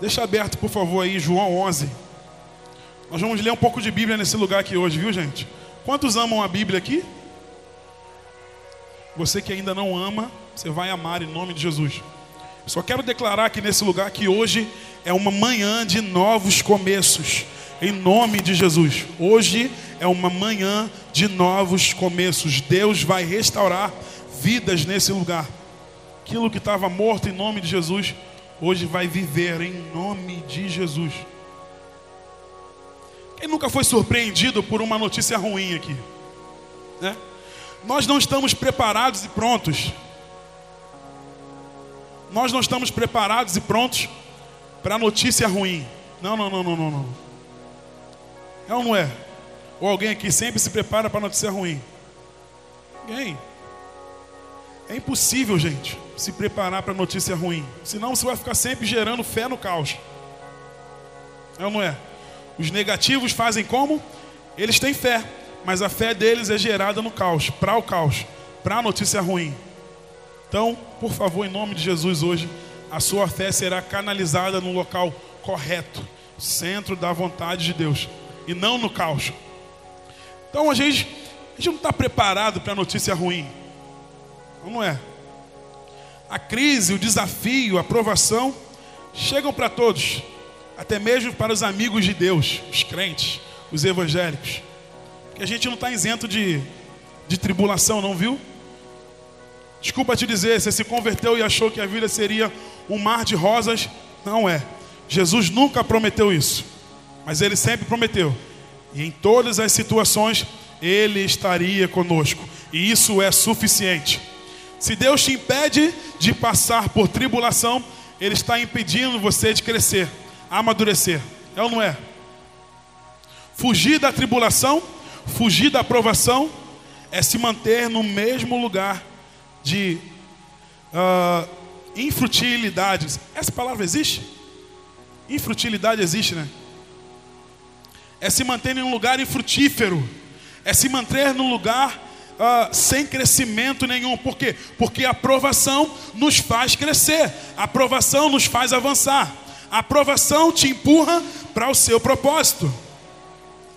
Deixa aberto, por favor, aí, João 11. Nós vamos ler um pouco de Bíblia nesse lugar aqui hoje, viu, gente? Quantos amam a Bíblia aqui? Você que ainda não ama, você vai amar em nome de Jesus. Só quero declarar aqui nesse lugar que hoje é uma manhã de novos começos, em nome de Jesus. Hoje é uma manhã de novos começos. Deus vai restaurar vidas nesse lugar. Aquilo que estava morto em nome de Jesus hoje vai viver em nome de Jesus. Quem nunca foi surpreendido por uma notícia ruim aqui? Né? Nós não estamos preparados e prontos. Nós não estamos preparados e prontos para notícia ruim. Não, não, não, não, não, não. É ou não é? Ou alguém aqui sempre se prepara para notícia ruim? Ninguém. É impossível, gente, se preparar para notícia ruim. Senão você vai ficar sempre gerando fé no caos. É ou não é? Os negativos fazem como? Eles têm fé, mas a fé deles é gerada no caos, para o caos, para a notícia ruim. Então, por favor, em nome de Jesus, hoje, a sua fé será canalizada no local correto, centro da vontade de Deus, e não no caos. Então, a gente, a gente não está preparado para a notícia ruim. Não é? A crise, o desafio, a provação chegam para todos, até mesmo para os amigos de Deus, os crentes, os evangélicos. Porque a gente não está isento de, de tribulação, não viu? Desculpa te dizer, você se converteu e achou que a vida seria um mar de rosas. Não é. Jesus nunca prometeu isso. Mas ele sempre prometeu. E em todas as situações, ele estaria conosco. E isso é suficiente. Se Deus te impede de passar por tribulação, Ele está impedindo você de crescer, amadurecer. É ou não é? Fugir da tribulação, fugir da aprovação, é se manter no mesmo lugar de uh, infrutilidade. Essa palavra existe? Infrutilidade existe, né? É se manter em um lugar infrutífero, é se manter num lugar uh, sem crescimento nenhum. Por quê? Porque a aprovação nos faz crescer, a aprovação nos faz avançar, a aprovação te empurra para o seu propósito.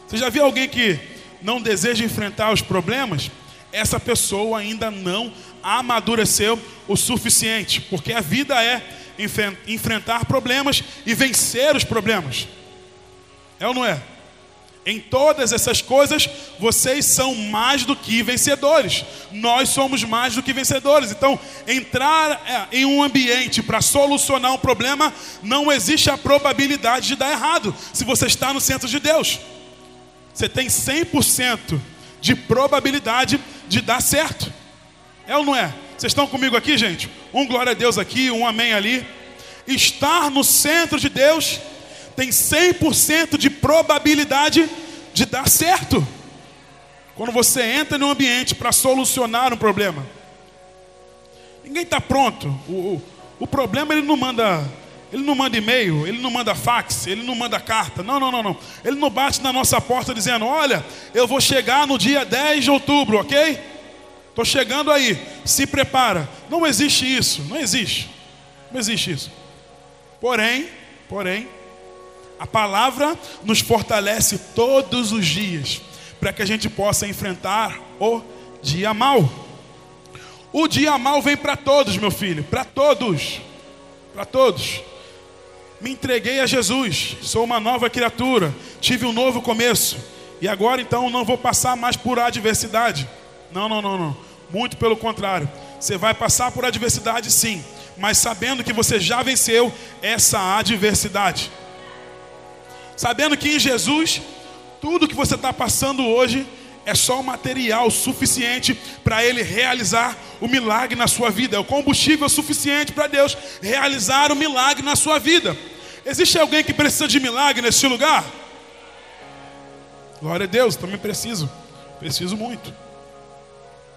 Você já viu alguém que não deseja enfrentar os problemas? Essa pessoa ainda não amadureceu o suficiente, porque a vida é enfrentar problemas e vencer os problemas. É ou não é? Em todas essas coisas, vocês são mais do que vencedores. Nós somos mais do que vencedores. Então, entrar é, em um ambiente para solucionar um problema, não existe a probabilidade de dar errado, se você está no centro de Deus. Você tem 100% de probabilidade de dar certo. É ou não é? Vocês estão comigo aqui, gente? Um glória a Deus aqui, um amém ali. Estar no centro de Deus tem 100% de probabilidade de dar certo. Quando você entra num ambiente para solucionar um problema, ninguém está pronto. O, o, o, problema ele não manda, ele não manda e-mail, ele não manda fax, ele não manda carta. Não, não, não, não. Ele não bate na nossa porta dizendo: Olha, eu vou chegar no dia 10 de outubro, ok? Estou chegando aí, se prepara. Não existe isso, não existe. Não existe isso. Porém, porém, a palavra nos fortalece todos os dias para que a gente possa enfrentar o dia mal. O dia mal vem para todos, meu filho, para todos. Para todos. Me entreguei a Jesus, sou uma nova criatura, tive um novo começo. E agora então não vou passar mais por adversidade. Não, não, não, não. Muito pelo contrário. Você vai passar por adversidade sim, mas sabendo que você já venceu essa adversidade sabendo que em Jesus, tudo que você está passando hoje é só o material suficiente para Ele realizar o milagre na sua vida, é o combustível suficiente para Deus realizar o milagre na sua vida. Existe alguém que precisa de milagre nesse lugar? Glória a Deus, também preciso, preciso muito.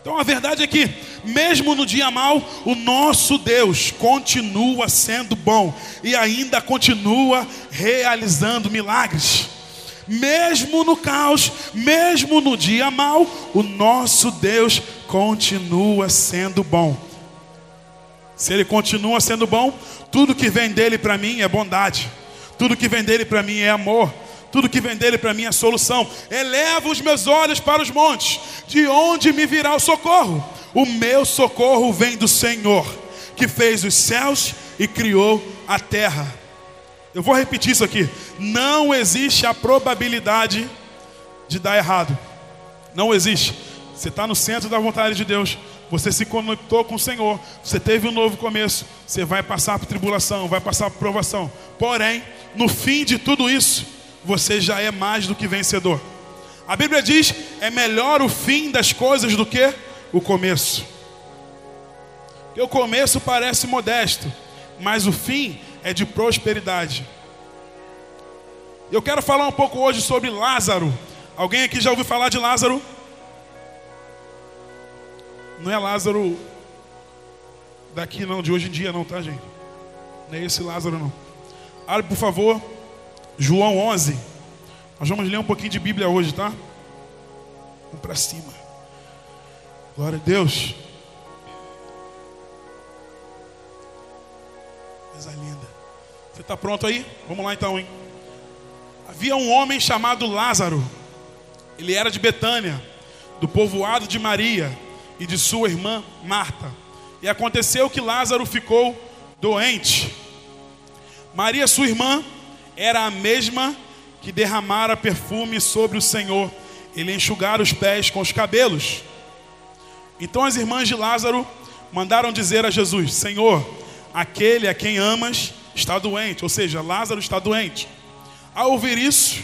Então a verdade é que, mesmo no dia mal, o nosso Deus continua sendo bom e ainda continua realizando milagres. Mesmo no caos, mesmo no dia mal, o nosso Deus continua sendo bom. Se ele continua sendo bom, tudo que vem dele para mim é bondade. Tudo que vem dele para mim é amor. Tudo que vem dele para mim é solução. Eleva os meus olhos para os montes, de onde me virá o socorro? O meu socorro vem do Senhor, que fez os céus e criou a terra. Eu vou repetir isso aqui. Não existe a probabilidade de dar errado. Não existe. Você está no centro da vontade de Deus. Você se conectou com o Senhor. Você teve um novo começo. Você vai passar por tribulação, vai passar por provação. Porém, no fim de tudo isso, você já é mais do que vencedor. A Bíblia diz: é melhor o fim das coisas do que o começo. Porque o começo parece modesto, mas o fim é de prosperidade. Eu quero falar um pouco hoje sobre Lázaro. Alguém aqui já ouviu falar de Lázaro? Não é Lázaro daqui não, de hoje em dia não, tá gente? Não é esse Lázaro não. Abre por favor, João 11. Nós vamos ler um pouquinho de Bíblia hoje, tá? Vamos para cima. Glória a Deus. Coisa linda. Você está pronto aí? Vamos lá então, hein? Havia um homem chamado Lázaro. Ele era de Betânia, do povoado de Maria e de sua irmã Marta. E aconteceu que Lázaro ficou doente. Maria, sua irmã, era a mesma que derramara perfume sobre o Senhor. Ele enxugara os pés com os cabelos. Então as irmãs de Lázaro mandaram dizer a Jesus: Senhor, aquele a quem amas está doente, ou seja, Lázaro está doente. Ao ouvir isso,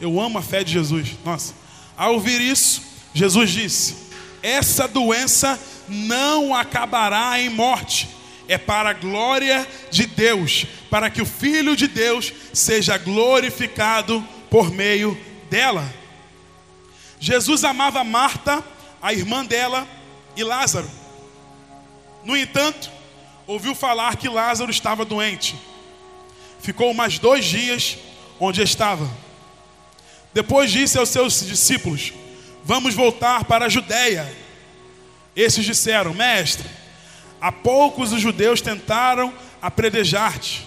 eu amo a fé de Jesus. Nossa, ao ouvir isso, Jesus disse: Essa doença não acabará em morte, é para a glória de Deus, para que o Filho de Deus seja glorificado por meio dela. Jesus amava Marta, a irmã dela, e Lázaro. No entanto, ouviu falar que Lázaro estava doente. Ficou mais dois dias onde estava. Depois disse aos seus discípulos: Vamos voltar para a Judéia. Esses disseram: Mestre, há poucos os judeus tentaram apredejar-te,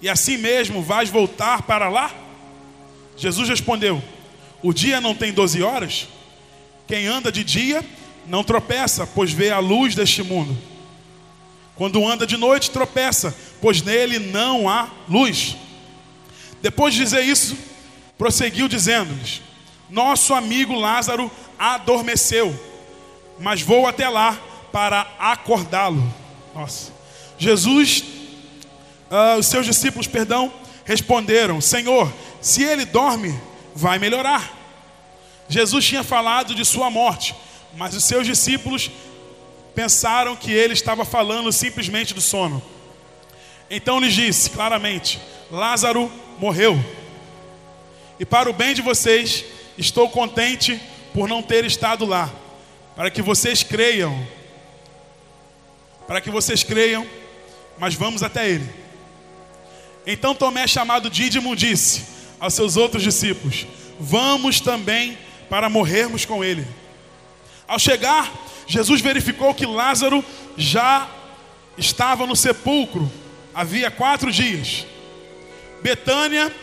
e assim mesmo vais voltar para lá? Jesus respondeu: O dia não tem doze horas? Quem anda de dia não tropeça, pois vê a luz deste mundo. Quando anda de noite, tropeça, pois nele não há luz. Depois de dizer isso, prosseguiu dizendo-lhes: Nosso amigo Lázaro adormeceu, mas vou até lá para acordá-lo. Nossa. Jesus, uh, os seus discípulos, perdão, responderam: Senhor, se ele dorme, vai melhorar. Jesus tinha falado de sua morte, mas os seus discípulos pensaram que ele estava falando simplesmente do sono. Então lhes disse claramente: Lázaro morreu. E para o bem de vocês, estou contente por não ter estado lá, para que vocês creiam. Para que vocês creiam, mas vamos até ele. Então Tomé, chamado Dídimo, disse aos seus outros discípulos: Vamos também para morrermos com ele. Ao chegar, Jesus verificou que Lázaro já estava no sepulcro havia quatro dias. Betânia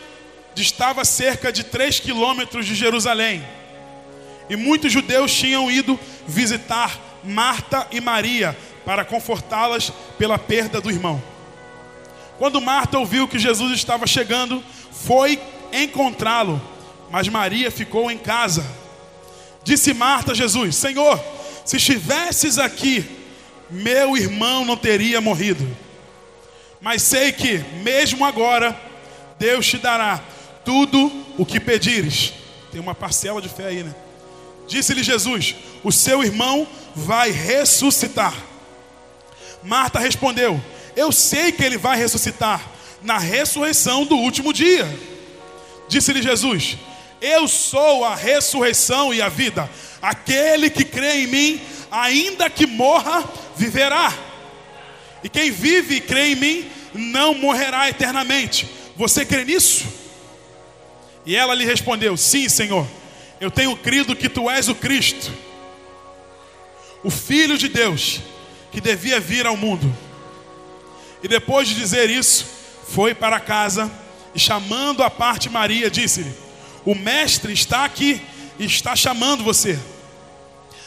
distava cerca de três quilômetros de Jerusalém. E muitos judeus tinham ido visitar Marta e Maria para confortá-las pela perda do irmão. Quando Marta ouviu que Jesus estava chegando, foi encontrá-lo, mas Maria ficou em casa. Disse Marta a Jesus: Senhor, se estivesses aqui, meu irmão não teria morrido. Mas sei que, mesmo agora, Deus te dará tudo o que pedires. Tem uma parcela de fé aí, né? Disse-lhe Jesus: O seu irmão vai ressuscitar. Marta respondeu: Eu sei que ele vai ressuscitar na ressurreição do último dia. Disse-lhe Jesus: eu sou a ressurreição e a vida. Aquele que crê em mim, ainda que morra, viverá. E quem vive e crê em mim, não morrerá eternamente. Você crê nisso? E ela lhe respondeu: Sim, Senhor. Eu tenho crido que tu és o Cristo, o Filho de Deus, que devia vir ao mundo. E depois de dizer isso, foi para casa e chamando a parte Maria, disse-lhe: O mestre está aqui e está chamando você.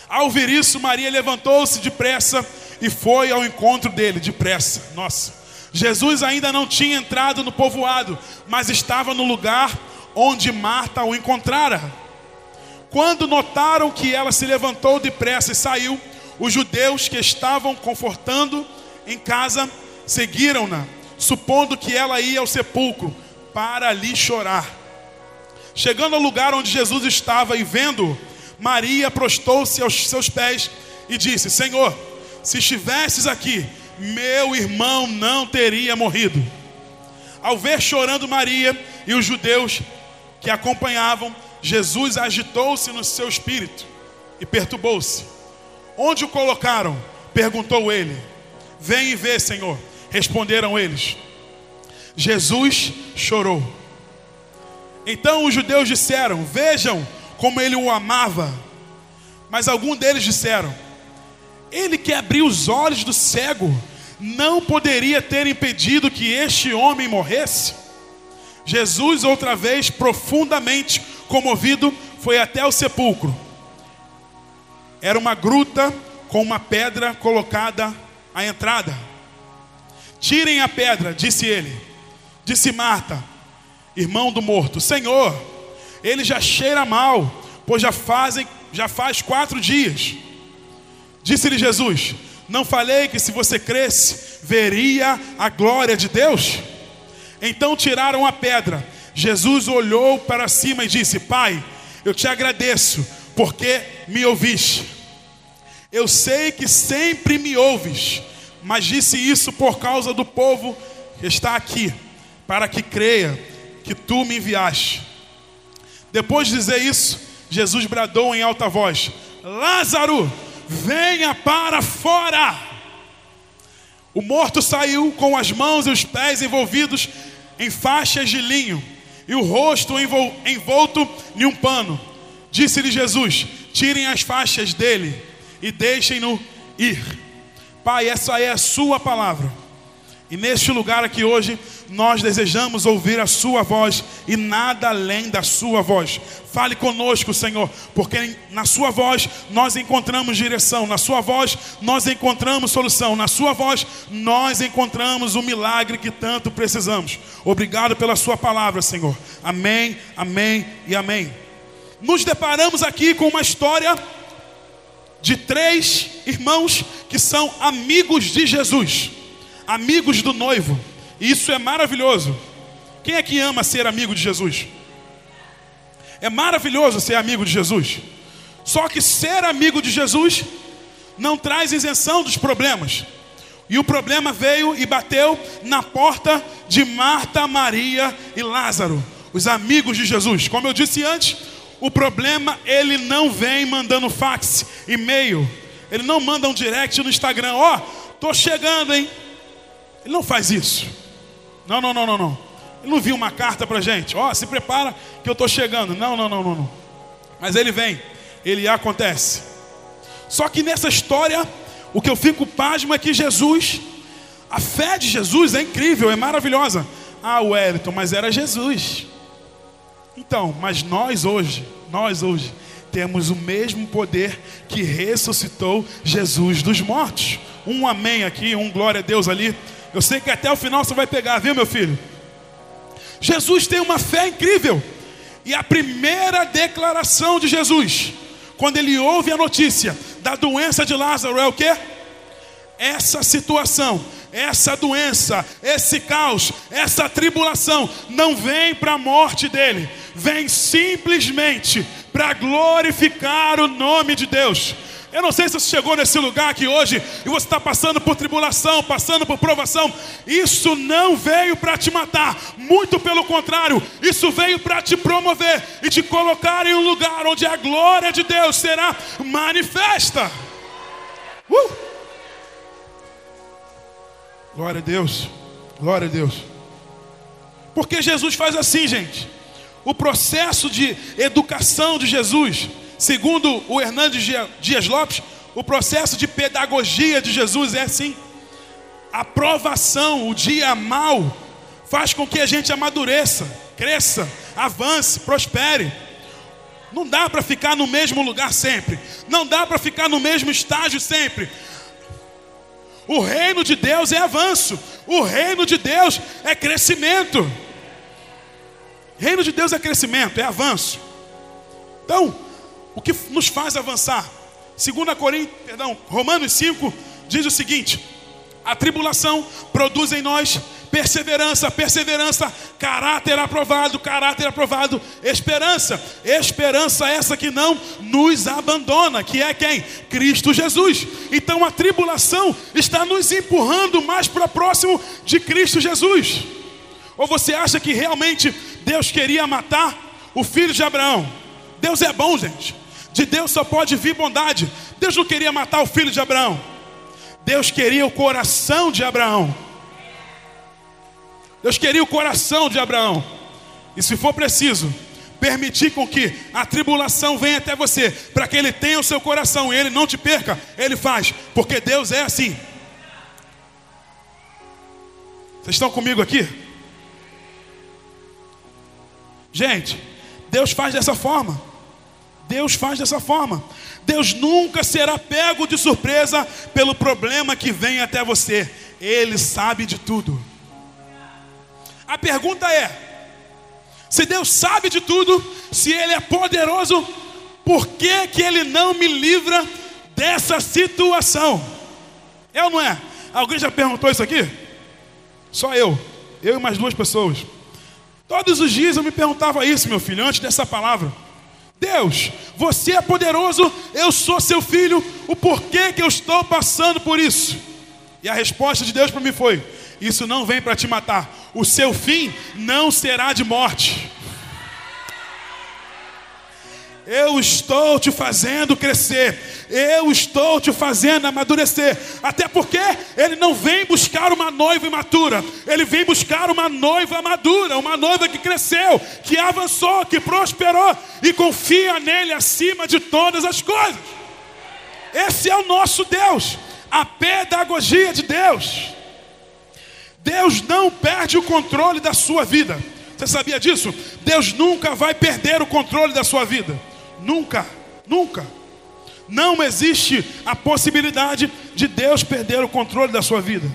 Ao ouvir isso, Maria levantou-se depressa e foi ao encontro dele, depressa. Nossa, Jesus ainda não tinha entrado no povoado, mas estava no lugar onde Marta o encontrara. Quando notaram que ela se levantou depressa e saiu, os judeus que estavam confortando em casa seguiram-na, supondo que ela ia ao sepulcro para ali chorar. Chegando ao lugar onde Jesus estava e vendo, Maria prostou-se aos seus pés e disse: Senhor, se estivesses aqui, meu irmão não teria morrido. Ao ver chorando Maria e os judeus que acompanhavam, Jesus agitou-se no seu espírito e perturbou-se. Onde o colocaram? perguntou ele. Vem e vê, Senhor. Responderam eles. Jesus chorou. Então os judeus disseram: Vejam como ele o amava. Mas alguns deles disseram: Ele que abriu os olhos do cego, não poderia ter impedido que este homem morresse? Jesus, outra vez, profundamente comovido, foi até o sepulcro. Era uma gruta com uma pedra colocada à entrada. Tirem a pedra, disse ele. Disse Marta, irmão do morto: Senhor, ele já cheira mal, pois já fazem, já faz quatro dias. Disse-lhe Jesus: Não falei que se você cresce, veria a glória de Deus? Então tiraram a pedra. Jesus olhou para cima e disse: Pai, eu te agradeço, porque me ouviste. Eu sei que sempre me ouves, mas disse isso por causa do povo que está aqui, para que creia que tu me enviaste. Depois de dizer isso, Jesus bradou em alta voz: Lázaro, venha para fora. O morto saiu com as mãos e os pés envolvidos em faixas de linho e o rosto envolto em um pano. Disse-lhe Jesus: Tirem as faixas dele e deixem-no ir. Pai, essa é a Sua palavra. E neste lugar aqui hoje, nós desejamos ouvir a Sua voz e nada além da Sua voz. Fale conosco, Senhor, porque na Sua voz nós encontramos direção, na Sua voz nós encontramos solução, na Sua voz nós encontramos o milagre que tanto precisamos. Obrigado pela Sua palavra, Senhor. Amém, amém e amém. Nos deparamos aqui com uma história de três irmãos que são amigos de Jesus amigos do noivo. Isso é maravilhoso. Quem é que ama ser amigo de Jesus? É maravilhoso ser amigo de Jesus. Só que ser amigo de Jesus não traz isenção dos problemas. E o problema veio e bateu na porta de Marta, Maria e Lázaro, os amigos de Jesus. Como eu disse antes, o problema ele não vem mandando fax, e-mail, ele não manda um direct no Instagram, ó, oh, tô chegando, hein? Ele não faz isso. Não, não, não, não, não. Ele não viu uma carta para gente. Ó, oh, se prepara que eu estou chegando. Não, não, não, não, não. Mas ele vem, ele acontece. Só que nessa história, o que eu fico pasmo é que Jesus, a fé de Jesus é incrível, é maravilhosa. Ah, Wellington, mas era Jesus. Então, mas nós hoje, nós hoje, temos o mesmo poder que ressuscitou Jesus dos mortos. Um amém aqui, um glória a Deus ali. Eu sei que até o final você vai pegar, viu, meu filho? Jesus tem uma fé incrível. E a primeira declaração de Jesus, quando ele ouve a notícia da doença de Lázaro, é o que? Essa situação, essa doença, esse caos, essa tribulação não vem para a morte dele, vem simplesmente para glorificar o nome de Deus. Eu não sei se você chegou nesse lugar aqui hoje e você está passando por tribulação, passando por provação. Isso não veio para te matar, muito pelo contrário, isso veio para te promover e te colocar em um lugar onde a glória de Deus será manifesta. Uh! Glória a Deus, glória a Deus. Porque Jesus faz assim, gente. O processo de educação de Jesus Segundo o Hernandes Dias Lopes, o processo de pedagogia de Jesus é assim. a provação, o dia mal, faz com que a gente amadureça, cresça, avance, prospere. Não dá para ficar no mesmo lugar sempre. Não dá para ficar no mesmo estágio sempre. O reino de Deus é avanço. O reino de Deus é crescimento. Reino de Deus é crescimento, é avanço. Então, o que nos faz avançar? 2 Coríntios, perdão, Romanos 5 diz o seguinte: a tribulação produz em nós perseverança, perseverança, caráter aprovado, caráter aprovado, esperança, esperança essa que não nos abandona, que é quem? Cristo Jesus. Então a tribulação está nos empurrando mais para próximo de Cristo Jesus. Ou você acha que realmente Deus queria matar o filho de Abraão? Deus é bom, gente. De Deus só pode vir bondade. Deus não queria matar o filho de Abraão. Deus queria o coração de Abraão. Deus queria o coração de Abraão. E se for preciso, permitir com que a tribulação venha até você, para que ele tenha o seu coração e ele não te perca, ele faz, porque Deus é assim. Vocês estão comigo aqui? Gente, Deus faz dessa forma. Deus faz dessa forma. Deus nunca será pego de surpresa pelo problema que vem até você. Ele sabe de tudo. A pergunta é: se Deus sabe de tudo, se Ele é poderoso, por que, que Ele não me livra dessa situação? É ou não é? Alguém já perguntou isso aqui? Só eu, eu e mais duas pessoas. Todos os dias eu me perguntava isso, meu filho, antes dessa palavra. Deus, você é poderoso, eu sou seu filho, o porquê que eu estou passando por isso? E a resposta de Deus para mim foi: Isso não vem para te matar, o seu fim não será de morte. Eu estou te fazendo crescer, eu estou te fazendo amadurecer. Até porque ele não vem buscar uma noiva imatura, ele vem buscar uma noiva madura, uma noiva que cresceu, que avançou, que prosperou e confia nele acima de todas as coisas. Esse é o nosso Deus, a pedagogia de Deus. Deus não perde o controle da sua vida. Você sabia disso? Deus nunca vai perder o controle da sua vida. Nunca, nunca. Não existe a possibilidade de Deus perder o controle da sua vida.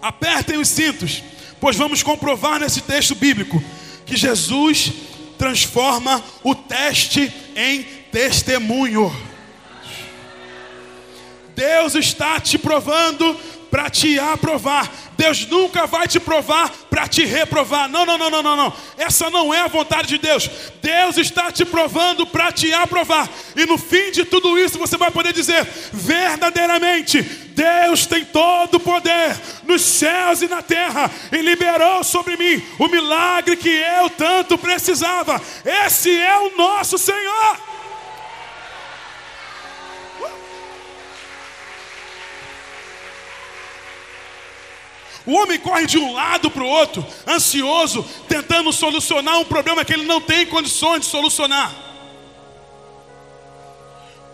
Apertem os cintos, pois vamos comprovar nesse texto bíblico que Jesus transforma o teste em testemunho. Deus está te provando para te aprovar. Deus nunca vai te provar para te reprovar. Não, não, não, não, não, não. Essa não é a vontade de Deus. Deus está te provando para te aprovar. E no fim de tudo isso você vai poder dizer: verdadeiramente, Deus tem todo o poder nos céus e na terra e liberou sobre mim o milagre que eu tanto precisava. Esse é o nosso Senhor. O homem corre de um lado para o outro, ansioso, tentando solucionar um problema que ele não tem condições de solucionar.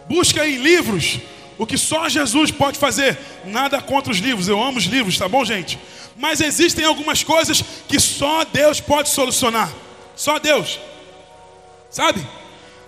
Busca em livros o que só Jesus pode fazer. Nada contra os livros, eu amo os livros, tá bom, gente? Mas existem algumas coisas que só Deus pode solucionar. Só Deus. Sabe?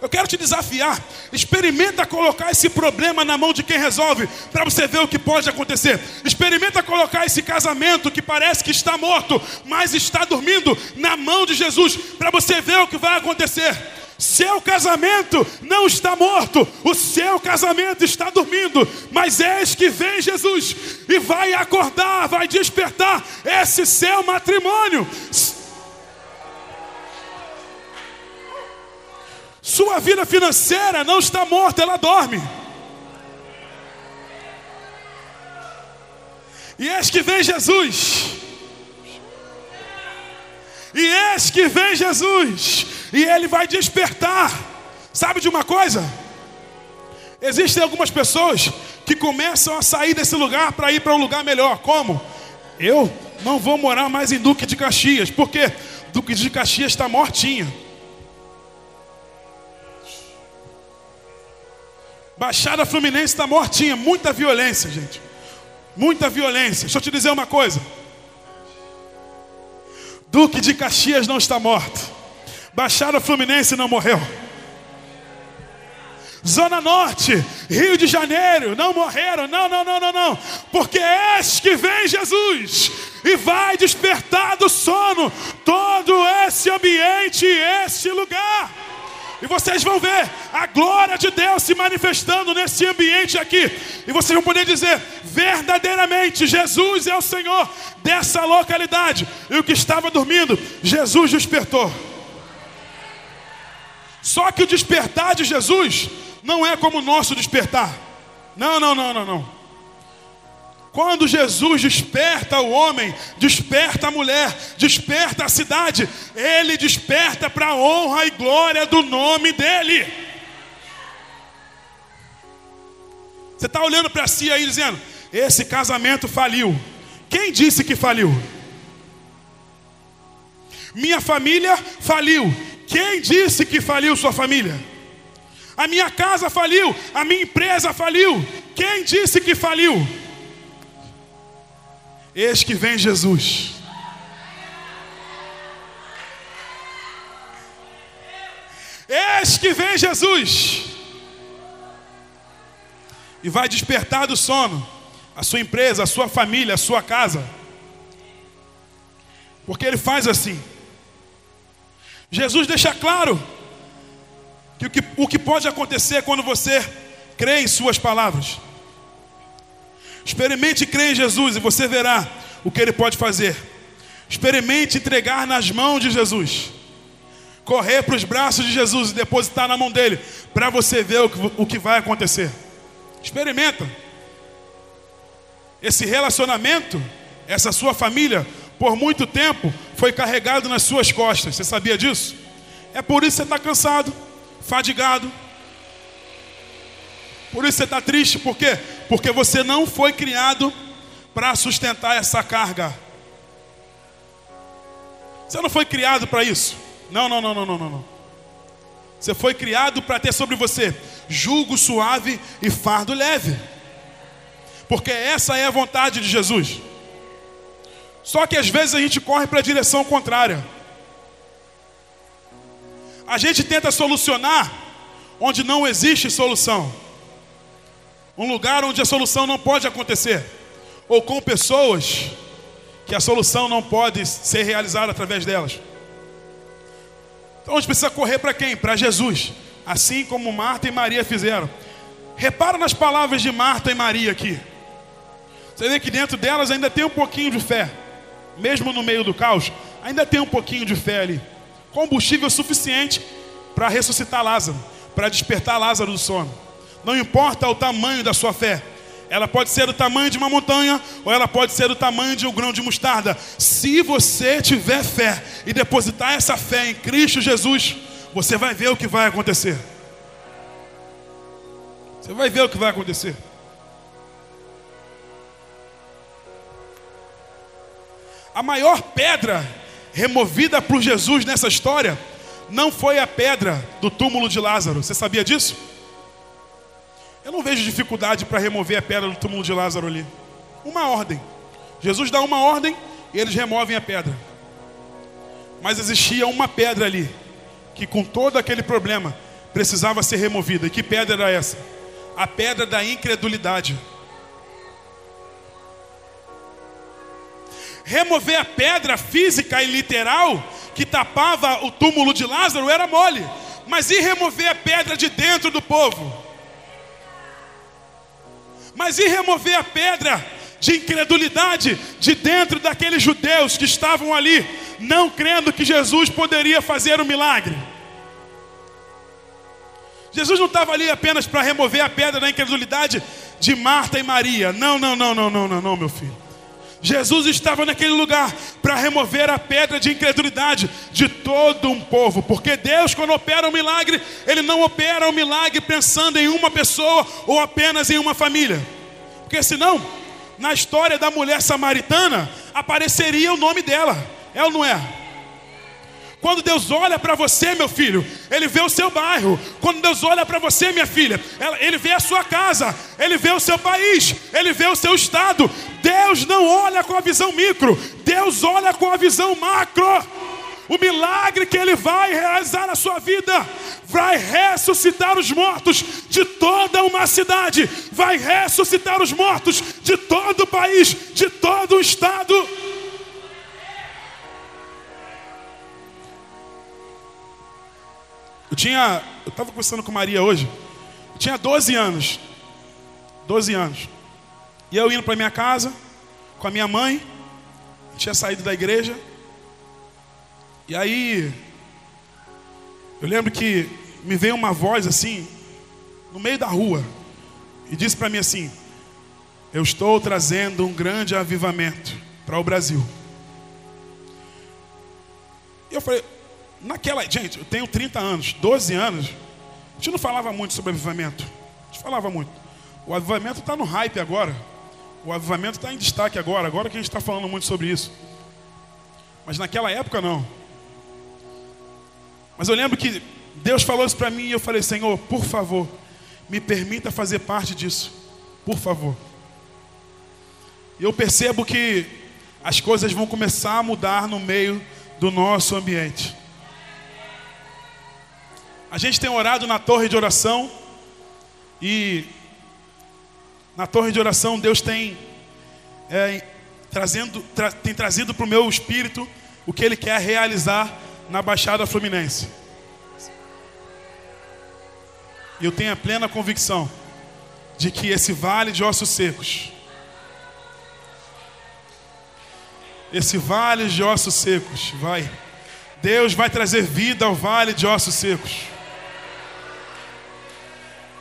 Eu quero te desafiar. Experimenta colocar esse problema na mão de quem resolve, para você ver o que pode acontecer. Experimenta colocar esse casamento que parece que está morto, mas está dormindo, na mão de Jesus, para você ver o que vai acontecer. Seu casamento não está morto, o seu casamento está dormindo, mas eis que vem Jesus e vai acordar, vai despertar esse seu matrimônio. Sua vida financeira não está morta, ela dorme. E eis que vem Jesus. E eis que vem Jesus. E ele vai despertar. Sabe de uma coisa? Existem algumas pessoas que começam a sair desse lugar para ir para um lugar melhor. Como? Eu não vou morar mais em Duque de Caxias. Porque Duque de Caxias está mortinha. Baixada Fluminense está mortinha, muita violência, gente. muita violência. Deixa eu te dizer uma coisa. Duque de Caxias não está morto. Baixada Fluminense não morreu. Zona Norte, Rio de Janeiro, não morreram, não, não, não, não, não, porque eis que vem Jesus e vai despertar do sono todo esse ambiente, esse lugar. E vocês vão ver a glória de Deus se manifestando nesse ambiente aqui. E vocês vão poder dizer: verdadeiramente, Jesus é o Senhor dessa localidade. E o que estava dormindo, Jesus despertou. Só que o despertar de Jesus não é como o nosso despertar. Não, não, não, não, não. Quando Jesus desperta o homem, desperta a mulher, desperta a cidade, ele desperta para a honra e glória do nome dele. Você está olhando para si aí dizendo: esse casamento faliu. Quem disse que faliu? Minha família faliu. Quem disse que faliu sua família? A minha casa faliu, a minha empresa faliu. Quem disse que faliu? Eis que vem Jesus. Eis que vem Jesus. E vai despertar do sono a sua empresa, a sua família, a sua casa. Porque ele faz assim. Jesus deixa claro que o que, o que pode acontecer quando você crê em Suas palavras. Experimente crer em Jesus e você verá o que Ele pode fazer. Experimente entregar nas mãos de Jesus. Correr para os braços de Jesus e depositar na mão dele, para você ver o que, o que vai acontecer. Experimenta. Esse relacionamento, essa sua família, por muito tempo, foi carregado nas suas costas. Você sabia disso? É por isso que você está cansado, fadigado. Por isso você está triste, por quê? Porque você não foi criado para sustentar essa carga. Você não foi criado para isso. Não, não, não, não, não, não. Você foi criado para ter sobre você julgo suave e fardo leve. Porque essa é a vontade de Jesus. Só que às vezes a gente corre para a direção contrária. A gente tenta solucionar onde não existe solução. Um lugar onde a solução não pode acontecer. Ou com pessoas que a solução não pode ser realizada através delas. Então a gente precisa correr para quem? Para Jesus. Assim como Marta e Maria fizeram. Repara nas palavras de Marta e Maria aqui. Você vê que dentro delas ainda tem um pouquinho de fé mesmo no meio do caos, ainda tem um pouquinho de fé ali. Combustível suficiente para ressuscitar Lázaro, para despertar Lázaro do sono. Não importa o tamanho da sua fé. Ela pode ser do tamanho de uma montanha ou ela pode ser do tamanho de um grão de mostarda. Se você tiver fé e depositar essa fé em Cristo Jesus, você vai ver o que vai acontecer. Você vai ver o que vai acontecer. A maior pedra removida por Jesus nessa história não foi a pedra do túmulo de Lázaro. Você sabia disso? Eu não vejo dificuldade para remover a pedra do túmulo de Lázaro ali. Uma ordem. Jesus dá uma ordem e eles removem a pedra. Mas existia uma pedra ali, que com todo aquele problema precisava ser removida. E que pedra era essa? A pedra da incredulidade. remover a pedra física e literal que tapava o túmulo de Lázaro era mole, mas e remover a pedra de dentro do povo? Mas e remover a pedra de incredulidade de dentro daqueles judeus que estavam ali, não crendo que Jesus poderia fazer um milagre? Jesus não estava ali apenas para remover a pedra da incredulidade de Marta e Maria. Não, não, não, não, não, não, não, meu filho. Jesus estava naquele lugar para remover a pedra de incredulidade de todo um povo, porque Deus, quando opera um milagre, Ele não opera um milagre pensando em uma pessoa ou apenas em uma família, porque senão, na história da mulher samaritana, apareceria o nome dela, é ou não é? Quando Deus olha para você, meu filho, Ele vê o seu bairro. Quando Deus olha para você, minha filha, Ele vê a sua casa, Ele vê o seu país, Ele vê o seu estado. Deus não olha com a visão micro, Deus olha com a visão macro. O milagre que Ele vai realizar na sua vida vai ressuscitar os mortos de toda uma cidade, vai ressuscitar os mortos de todo o país, de todo o estado. Eu tinha, eu estava conversando com Maria hoje. Eu tinha 12 anos. 12 anos. E eu indo para minha casa com a minha mãe. Tinha saído da igreja. E aí eu lembro que me veio uma voz assim no meio da rua e disse para mim assim: Eu estou trazendo um grande avivamento para o Brasil. E eu falei, Naquela, gente, eu tenho 30 anos, 12 anos, a gente não falava muito sobre avivamento. A gente falava muito. O avivamento está no hype agora. O avivamento está em destaque agora, agora que a gente está falando muito sobre isso. Mas naquela época não. Mas eu lembro que Deus falou isso para mim e eu falei, Senhor, por favor, me permita fazer parte disso. Por favor. E eu percebo que as coisas vão começar a mudar no meio do nosso ambiente. A gente tem orado na torre de oração e na torre de oração Deus tem é, trazendo, tra, tem trazido para o meu espírito o que Ele quer realizar na Baixada Fluminense. E eu tenho a plena convicção de que esse vale de ossos secos, esse vale de ossos secos, vai, Deus vai trazer vida ao vale de ossos secos.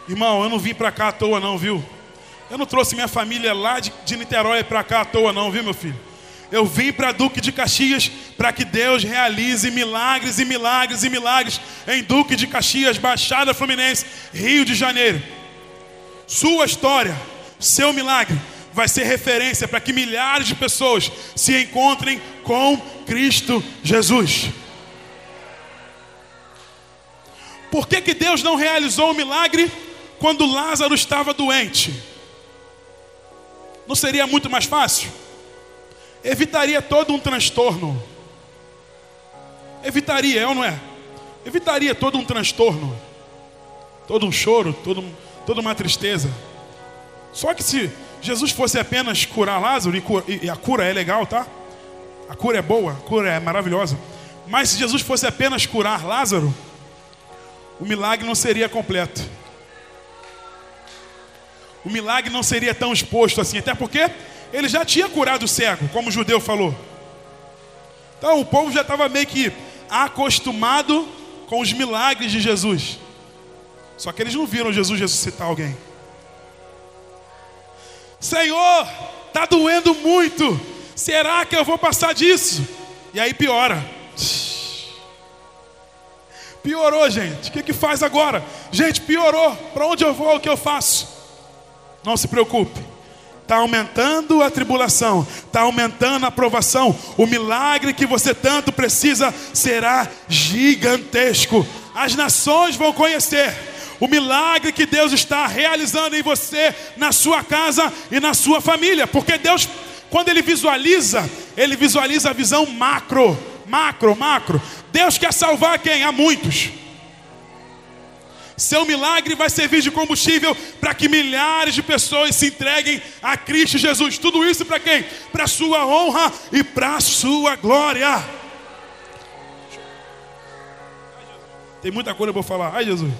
Irmão, eu não vim para cá à toa, não, viu? Eu não trouxe minha família lá de, de Niterói para cá à toa, não, viu, meu filho? Eu vim para Duque de Caxias para que Deus realize milagres e milagres e milagres em Duque de Caxias, Baixada Fluminense, Rio de Janeiro. Sua história, seu milagre, vai ser referência para que milhares de pessoas se encontrem com Cristo Jesus. Por que, que Deus não realizou o milagre quando Lázaro estava doente? Não seria muito mais fácil? Evitaria todo um transtorno. Evitaria, é ou não é? Evitaria todo um transtorno, todo um choro, todo, toda uma tristeza. Só que se Jesus fosse apenas curar Lázaro, e, a cura é legal, tá? A cura é boa, a cura é maravilhosa. Mas se Jesus fosse apenas curar Lázaro, o milagre não seria completo o milagre não seria tão exposto assim, até porque ele já tinha curado o cego, como o judeu falou. Então o povo já estava meio que acostumado com os milagres de Jesus. Só que eles não viram Jesus ressuscitar alguém. Senhor, está doendo muito. Será que eu vou passar disso? E aí piora. Piorou, gente. O que, que faz agora? Gente, piorou. Para onde eu vou? O que eu faço? Não se preocupe. Está aumentando a tribulação, está aumentando a provação. O milagre que você tanto precisa será gigantesco. As nações vão conhecer o milagre que Deus está realizando em você, na sua casa e na sua família. Porque Deus, quando Ele visualiza, Ele visualiza a visão macro, macro, macro. Deus quer salvar quem? A muitos. Seu milagre vai servir de combustível para que milhares de pessoas se entreguem a Cristo Jesus. Tudo isso para quem? Para sua honra e para sua glória. Tem muita coisa para falar. Ai, Jesus.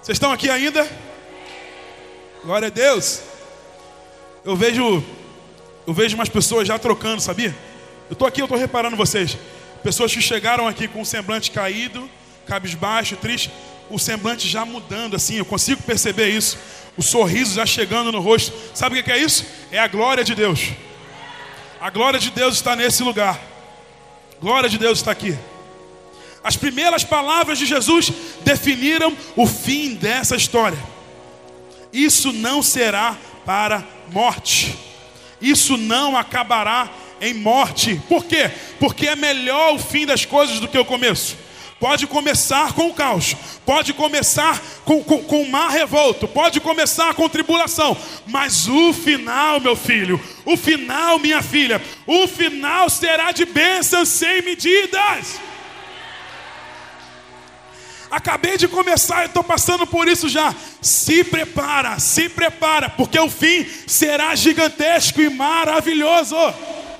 Vocês estão aqui ainda? Glória a Deus. Eu vejo eu vejo umas pessoas já trocando, sabia? Eu estou aqui, eu estou reparando vocês. Pessoas que chegaram aqui com um semblante caído, cabisbaixo, triste o semblante já mudando assim, eu consigo perceber isso. O sorriso já chegando no rosto. Sabe o que é isso? É a glória de Deus. A glória de Deus está nesse lugar. Glória de Deus está aqui. As primeiras palavras de Jesus definiram o fim dessa história. Isso não será para morte. Isso não acabará em morte. Por quê? Porque é melhor o fim das coisas do que o começo. Pode começar com o caos, pode começar com, com, com o mar revolto, pode começar com tribulação, mas o final, meu filho, o final, minha filha, o final será de bênçãos sem medidas. Acabei de começar e estou passando por isso já. Se prepara, se prepara, porque o fim será gigantesco e maravilhoso.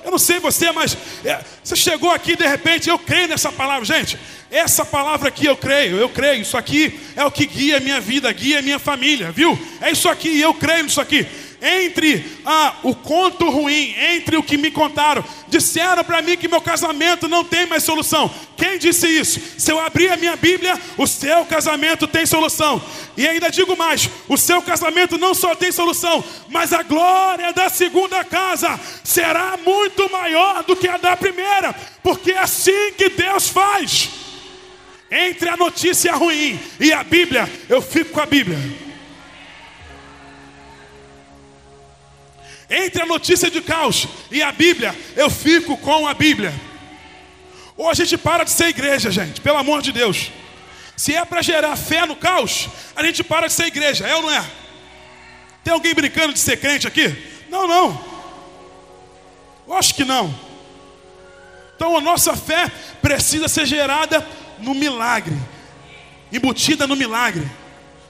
Eu não sei você, mas é, você chegou aqui de repente, eu creio nessa palavra, gente. Essa palavra aqui eu creio, eu creio. Isso aqui é o que guia a minha vida, guia a minha família, viu? É isso aqui, eu creio nisso aqui entre ah, o conto ruim, entre o que me contaram. Disseram para mim que meu casamento não tem mais solução. Quem disse isso? Se eu abrir a minha Bíblia, o seu casamento tem solução. E ainda digo mais: o seu casamento não só tem solução, mas a glória da segunda casa será muito maior do que a da primeira, porque é assim que Deus faz. Entre a notícia ruim e a Bíblia, eu fico com a Bíblia. Entre a notícia de caos e a Bíblia, eu fico com a Bíblia. Ou a gente para de ser igreja, gente, pelo amor de Deus. Se é para gerar fé no caos, a gente para de ser igreja, é ou não é? Tem alguém brincando de ser crente aqui? Não, não. Eu acho que não. Então a nossa fé precisa ser gerada no milagre, embutida no milagre,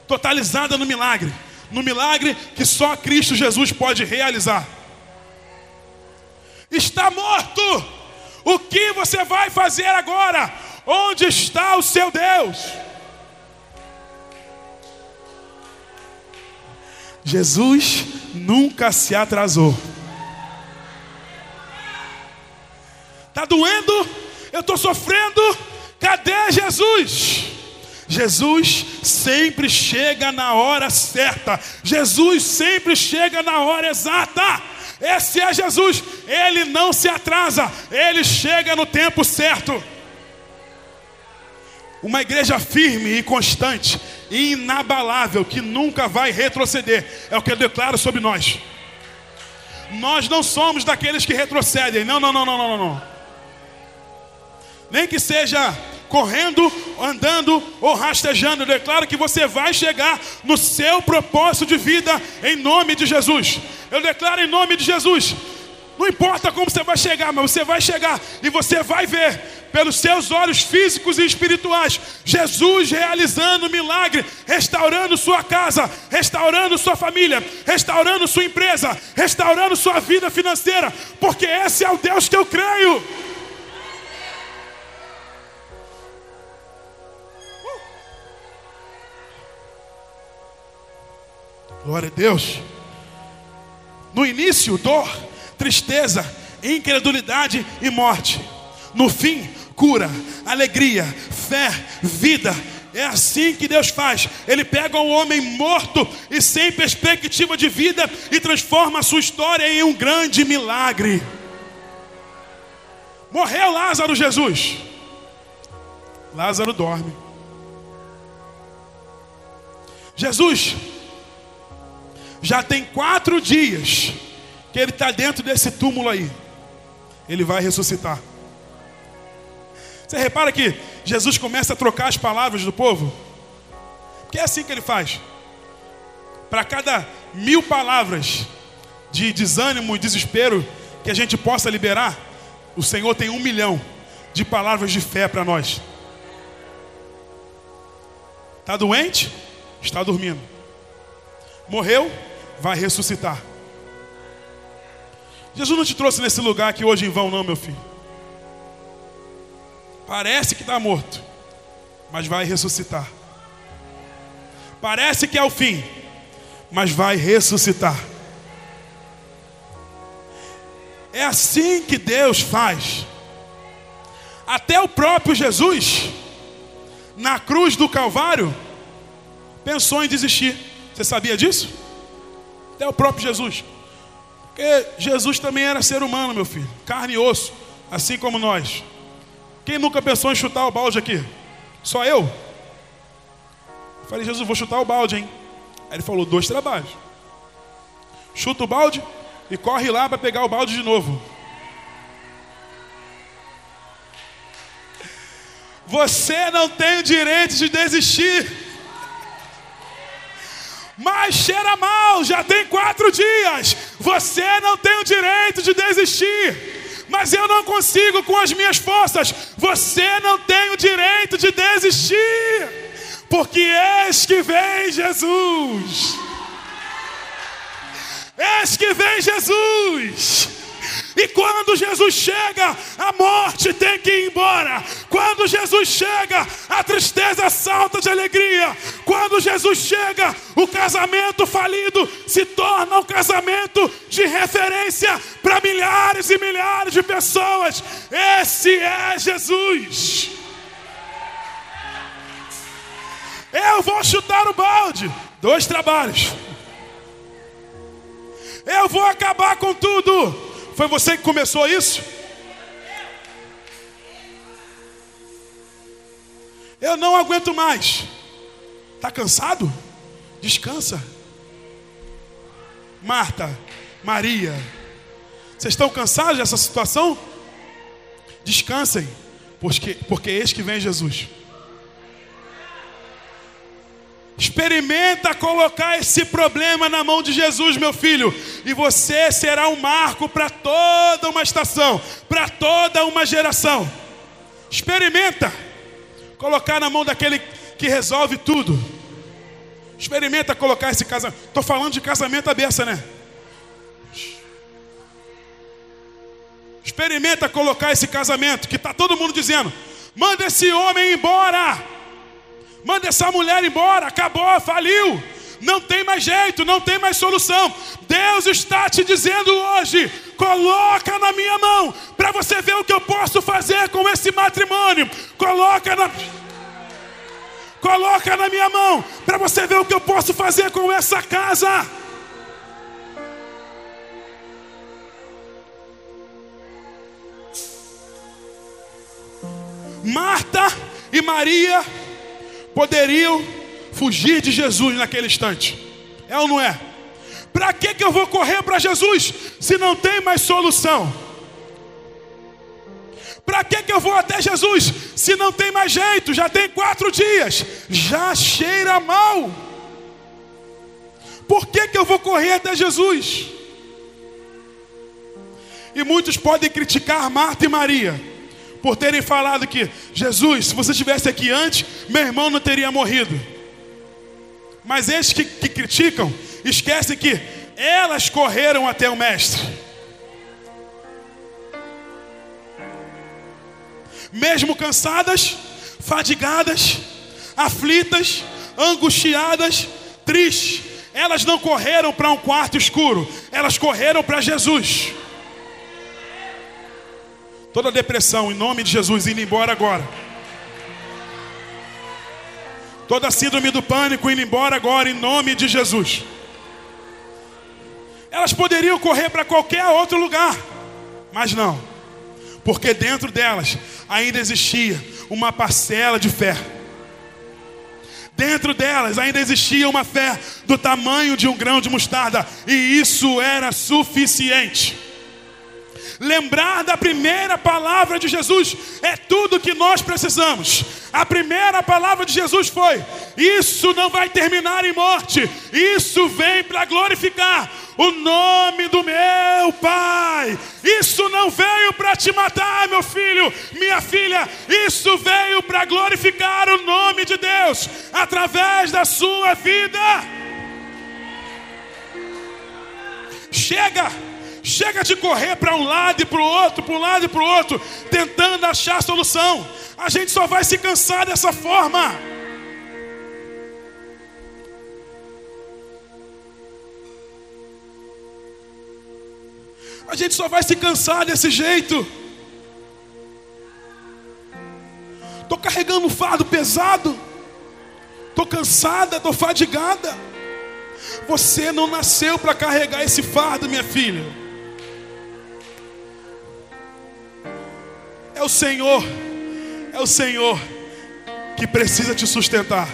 totalizada no milagre no milagre que só Cristo Jesus pode realizar. Está morto. O que você vai fazer agora? Onde está o seu Deus? Jesus nunca se atrasou. Está doendo? Eu estou sofrendo? Cadê Jesus? Jesus sempre chega na hora certa. Jesus sempre chega na hora exata. Esse é Jesus. Ele não se atrasa. Ele chega no tempo certo. Uma igreja firme e constante, e inabalável, que nunca vai retroceder. É o que eu declaro sobre nós. Nós não somos daqueles que retrocedem. Não, não, não, não, não, não. Nem que seja correndo, andando ou rastejando. Eu declaro que você vai chegar no seu propósito de vida em nome de Jesus. Eu declaro em nome de Jesus. Não importa como você vai chegar, mas você vai chegar e você vai ver pelos seus olhos físicos e espirituais Jesus realizando milagre, restaurando sua casa, restaurando sua família, restaurando sua empresa, restaurando sua vida financeira, porque esse é o Deus que eu creio. Glória a Deus. No início, dor, tristeza, incredulidade e morte. No fim, cura, alegria, fé, vida. É assim que Deus faz. Ele pega um homem morto e sem perspectiva de vida e transforma a sua história em um grande milagre. Morreu Lázaro, Jesus. Lázaro dorme. Jesus já tem quatro dias que ele está dentro desse túmulo aí. Ele vai ressuscitar. Você repara que Jesus começa a trocar as palavras do povo? Porque é assim que ele faz. Para cada mil palavras de desânimo e desespero que a gente possa liberar, o Senhor tem um milhão de palavras de fé para nós. Está doente? Está dormindo. Morreu? vai ressuscitar. Jesus não te trouxe nesse lugar aqui hoje em vão, não, meu filho. Parece que está morto, mas vai ressuscitar. Parece que é o fim, mas vai ressuscitar. É assim que Deus faz. Até o próprio Jesus, na cruz do Calvário, pensou em desistir. Você sabia disso? Até o próprio Jesus. Porque Jesus também era ser humano, meu filho, carne e osso, assim como nós. Quem nunca pensou em chutar o balde aqui? Só eu? eu falei, Jesus, vou chutar o balde, hein? Aí ele falou: dois trabalhos. Chuta o balde e corre lá para pegar o balde de novo. Você não tem o direito de desistir. Mas cheira mal, já tem quatro dias. Você não tem o direito de desistir. Mas eu não consigo com as minhas forças. Você não tem o direito de desistir. Porque eis que vem Jesus. Eis que vem Jesus. E quando Jesus chega, a morte tem que ir embora. Quando Jesus chega, a tristeza salta de alegria. Quando Jesus chega, o casamento falido se torna um casamento de referência para milhares e milhares de pessoas. Esse é Jesus. Eu vou chutar o balde. Dois trabalhos. Eu vou acabar com tudo. Foi você que começou isso? Eu não aguento mais. Está cansado? Descansa. Marta, Maria, vocês estão cansados dessa situação? Descansem, porque, porque eis que vem Jesus. Experimenta colocar esse problema na mão de Jesus, meu filho, e você será um marco para toda uma estação, para toda uma geração. Experimenta colocar na mão daquele que resolve tudo. Experimenta colocar esse casamento. Estou falando de casamento aberta, né? Experimenta colocar esse casamento que está todo mundo dizendo: manda esse homem embora. Manda essa mulher embora, acabou, faliu. Não tem mais jeito, não tem mais solução. Deus está te dizendo hoje: coloca na minha mão, para você ver o que eu posso fazer com esse matrimônio. Coloca na. Coloca na minha mão, para você ver o que eu posso fazer com essa casa. Marta e Maria poderiam fugir de Jesus naquele instante. É ou não é? Para que, que eu vou correr para Jesus se não tem mais solução? Para que, que eu vou até Jesus se não tem mais jeito? Já tem quatro dias, já cheira mal. Por que, que eu vou correr até Jesus? E muitos podem criticar Marta e Maria por terem falado que Jesus, se você estivesse aqui antes, meu irmão não teria morrido. Mas esses que, que criticam, esquecem que elas correram até o Mestre. Mesmo cansadas, fadigadas, aflitas, angustiadas, tristes, elas não correram para um quarto escuro, elas correram para Jesus. Toda depressão, em nome de Jesus, indo embora agora. Toda síndrome do pânico indo embora agora, em nome de Jesus. Elas poderiam correr para qualquer outro lugar, mas não, porque dentro delas ainda existia uma parcela de fé. Dentro delas ainda existia uma fé do tamanho de um grão de mostarda, e isso era suficiente. Lembrar da primeira palavra de Jesus é tudo que nós precisamos. A primeira palavra de Jesus foi: Isso não vai terminar em morte, isso vem para glorificar o nome do meu Pai. Isso não veio para te matar, meu filho, minha filha, isso veio para glorificar o nome de Deus através da sua vida. Chega Chega de correr para um lado e para o outro, para um lado e para o outro, tentando achar a solução. A gente só vai se cansar dessa forma. A gente só vai se cansar desse jeito. Estou carregando um fardo pesado. Estou cansada, estou fadigada. Você não nasceu para carregar esse fardo, minha filha. É o Senhor, é o Senhor que precisa te sustentar.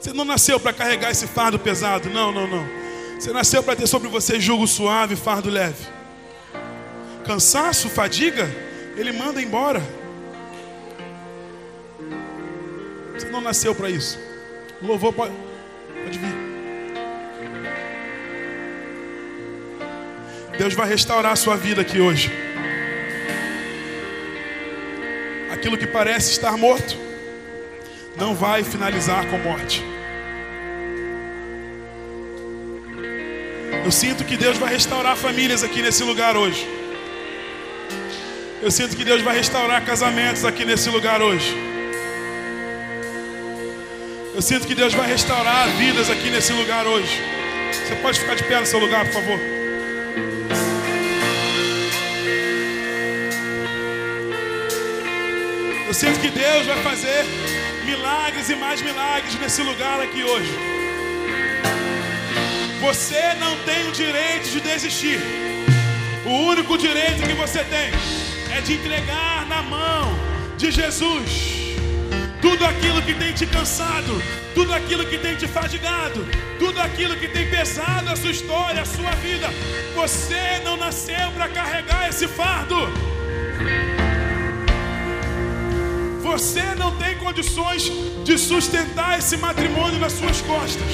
Você não nasceu para carregar esse fardo pesado, não, não, não. Você nasceu para ter sobre você jugo suave, fardo leve. cansaço, fadiga, Ele manda embora. Você não nasceu para isso. O louvor pode, pode vir. Deus vai restaurar a sua vida aqui hoje. Aquilo que parece estar morto, não vai finalizar com morte. Eu sinto que Deus vai restaurar famílias aqui nesse lugar hoje. Eu sinto que Deus vai restaurar casamentos aqui nesse lugar hoje. Eu sinto que Deus vai restaurar vidas aqui nesse lugar hoje. Você pode ficar de pé no seu lugar, por favor. Eu sinto que Deus vai fazer milagres e mais milagres nesse lugar aqui hoje. Você não tem o direito de desistir. O único direito que você tem é de entregar na mão de Jesus tudo aquilo que tem te cansado, tudo aquilo que tem te fadigado, tudo aquilo que tem pesado a sua história, a sua vida. Você não nasceu para carregar esse fardo. Você não tem condições de sustentar esse matrimônio nas suas costas.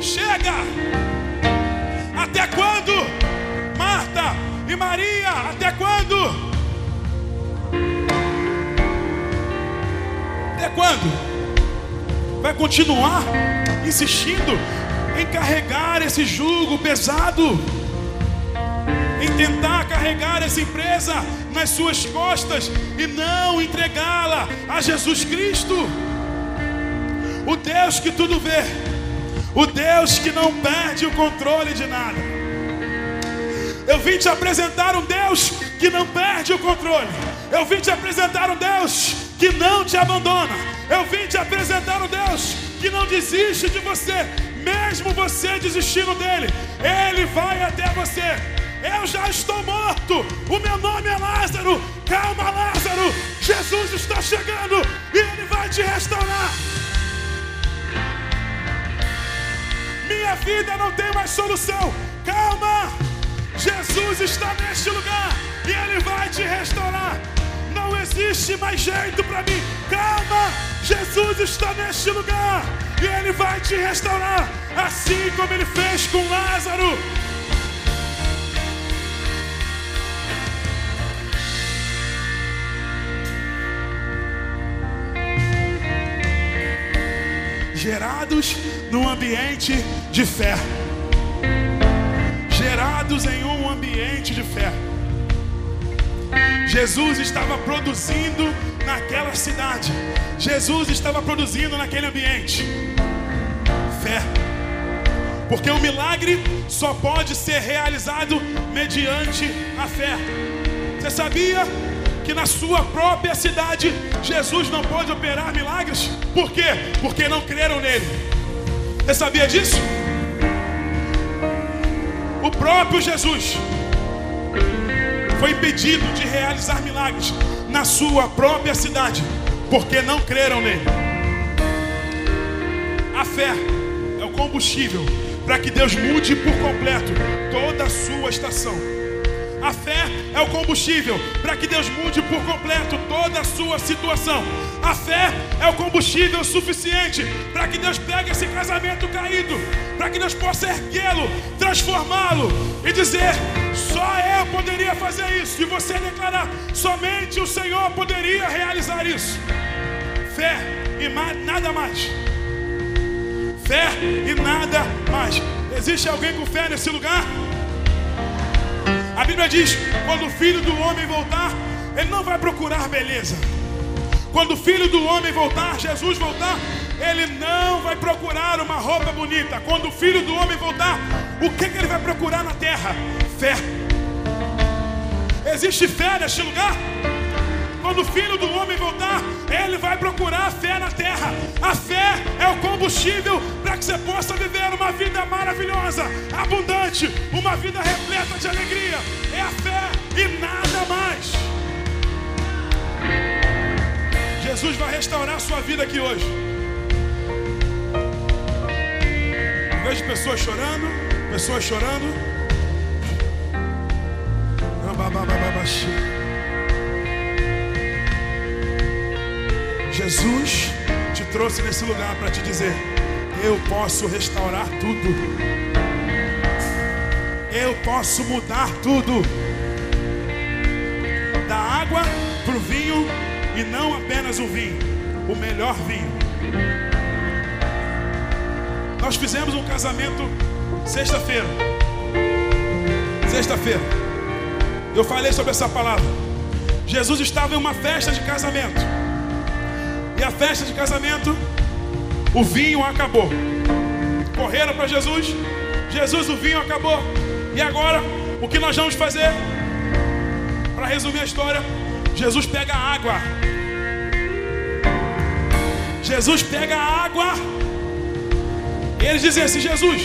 Chega! Até quando? Marta e Maria, até quando? Até quando? Vai continuar insistindo em carregar esse jugo pesado? Em tentar carregar essa empresa nas suas costas e não entregá-la a Jesus Cristo? O Deus que tudo vê, o Deus que não perde o controle de nada. Eu vim te apresentar um Deus que não perde o controle. Eu vim te apresentar um Deus que não te abandona. Eu vim te apresentar um Deus que não desiste de você, mesmo você desistindo dele. Ele vai até você. Eu já estou morto. O meu nome é Lázaro. Calma, Lázaro. Jesus está chegando e ele vai te restaurar. Minha vida não tem mais solução. Calma. Jesus está neste lugar e ele vai te restaurar. Não existe mais jeito para mim. Calma, Jesus está neste lugar e Ele vai te restaurar, assim como Ele fez com Lázaro. Gerados num ambiente de fé. Gerados em um ambiente de fé. Jesus estava produzindo naquela cidade. Jesus estava produzindo naquele ambiente. Fé. Porque o milagre só pode ser realizado mediante a fé. Você sabia que na sua própria cidade Jesus não pode operar milagres? Por quê? Porque não creram nele. Você sabia disso? O próprio Jesus foi impedido de realizar milagres na sua própria cidade, porque não creram nele. A fé é o combustível para que Deus mude por completo toda a sua estação. A fé é o combustível para que Deus mude por completo toda a sua situação. A fé é o combustível suficiente para que Deus pegue esse casamento caído, para que Deus possa erguê-lo, transformá-lo e dizer: só eu poderia fazer isso. E você declarar: somente o Senhor poderia realizar isso. Fé e nada mais. Fé e nada mais. Existe alguém com fé nesse lugar? A Bíblia diz: quando o filho do homem voltar, ele não vai procurar beleza. Quando o filho do homem voltar, Jesus voltar, ele não vai procurar uma roupa bonita. Quando o filho do homem voltar, o que, que ele vai procurar na terra? Fé. Existe fé neste lugar? Quando o filho do homem voltar, ele vai procurar a fé na terra. A fé é o combustível para que você possa viver uma vida maravilhosa, abundante, uma vida repleta de alegria. É a fé e nada mais. Jesus vai restaurar a sua vida aqui hoje. Eu vejo pessoas chorando, pessoas chorando. Jesus te trouxe nesse lugar para te dizer: eu posso restaurar tudo. Eu posso mudar tudo. Da água para o vinho e não apenas o vinho, o melhor vinho. Nós fizemos um casamento sexta-feira. Sexta-feira. Eu falei sobre essa palavra. Jesus estava em uma festa de casamento. E a festa de casamento, o vinho acabou. Correram para Jesus. Jesus, o vinho acabou. E agora, o que nós vamos fazer? Para resumir a história, Jesus pega a água. Jesus pega a água. E eles dizem assim: Jesus,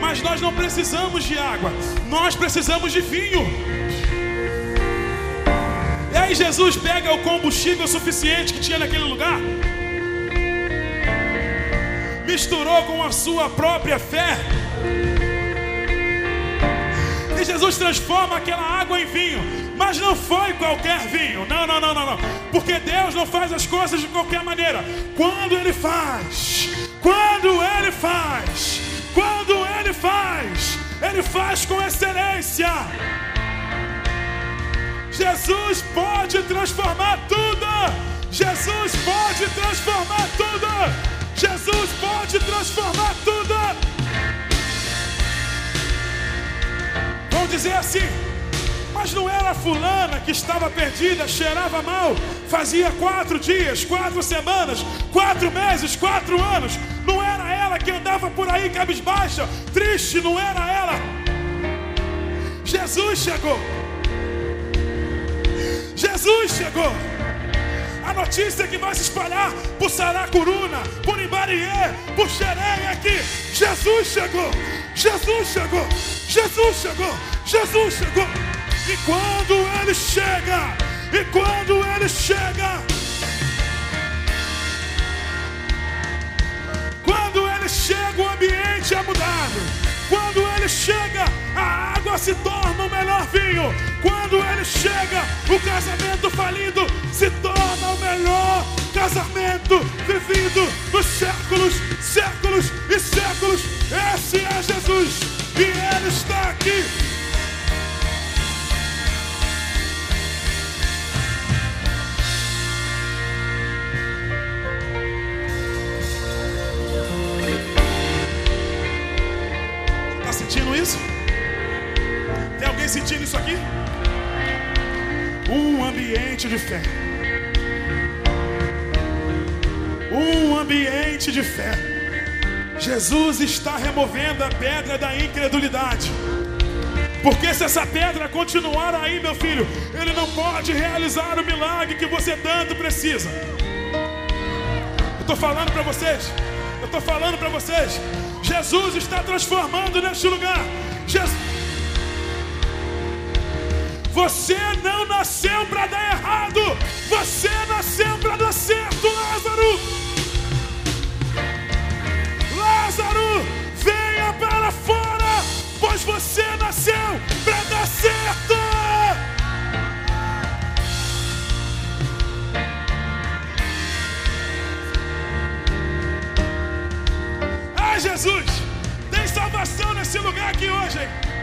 mas nós não precisamos de água, nós precisamos de vinho. Aí Jesus pega o combustível suficiente que tinha naquele lugar, misturou com a sua própria fé. E Jesus transforma aquela água em vinho. Mas não foi qualquer vinho. Não, não, não, não, não. Porque Deus não faz as coisas de qualquer maneira. Quando Ele faz, quando Ele faz, quando Ele faz, Ele faz com excelência. Jesus pode transformar tudo. Jesus pode transformar tudo. Jesus pode transformar tudo. Vão dizer assim: mas não era fulana que estava perdida, cheirava mal, fazia quatro dias, quatro semanas, quatro meses, quatro anos. Não era ela que andava por aí cabisbaixa, triste, não era ela. Jesus chegou. Jesus chegou. A notícia que vai se espalhar por Saracuruna, por Imbariê, por Xerém aqui. Jesus chegou. Jesus chegou. Jesus chegou. Jesus chegou. E quando ele chega, e quando ele chega, quando ele chega, Quando ele chega, a água se torna o melhor vinho. Quando ele chega, o casamento falido se torna o melhor casamento vivido nos séculos, séculos e séculos. Esse é Jesus e ele está aqui. Alguém sentindo isso aqui? Um ambiente de fé. Um ambiente de fé. Jesus está removendo a pedra da incredulidade. Porque se essa pedra continuar aí, meu filho, ele não pode realizar o milagre que você tanto precisa. Eu estou falando para vocês. Eu estou falando para vocês. Jesus está transformando neste lugar. Jesus... Você não nasceu para dar errado. Você nasceu para dar certo, Lázaro. Lázaro, venha para fora, pois você nasceu para dar certo. Ah, Jesus, tem salvação nesse lugar aqui hoje, hein?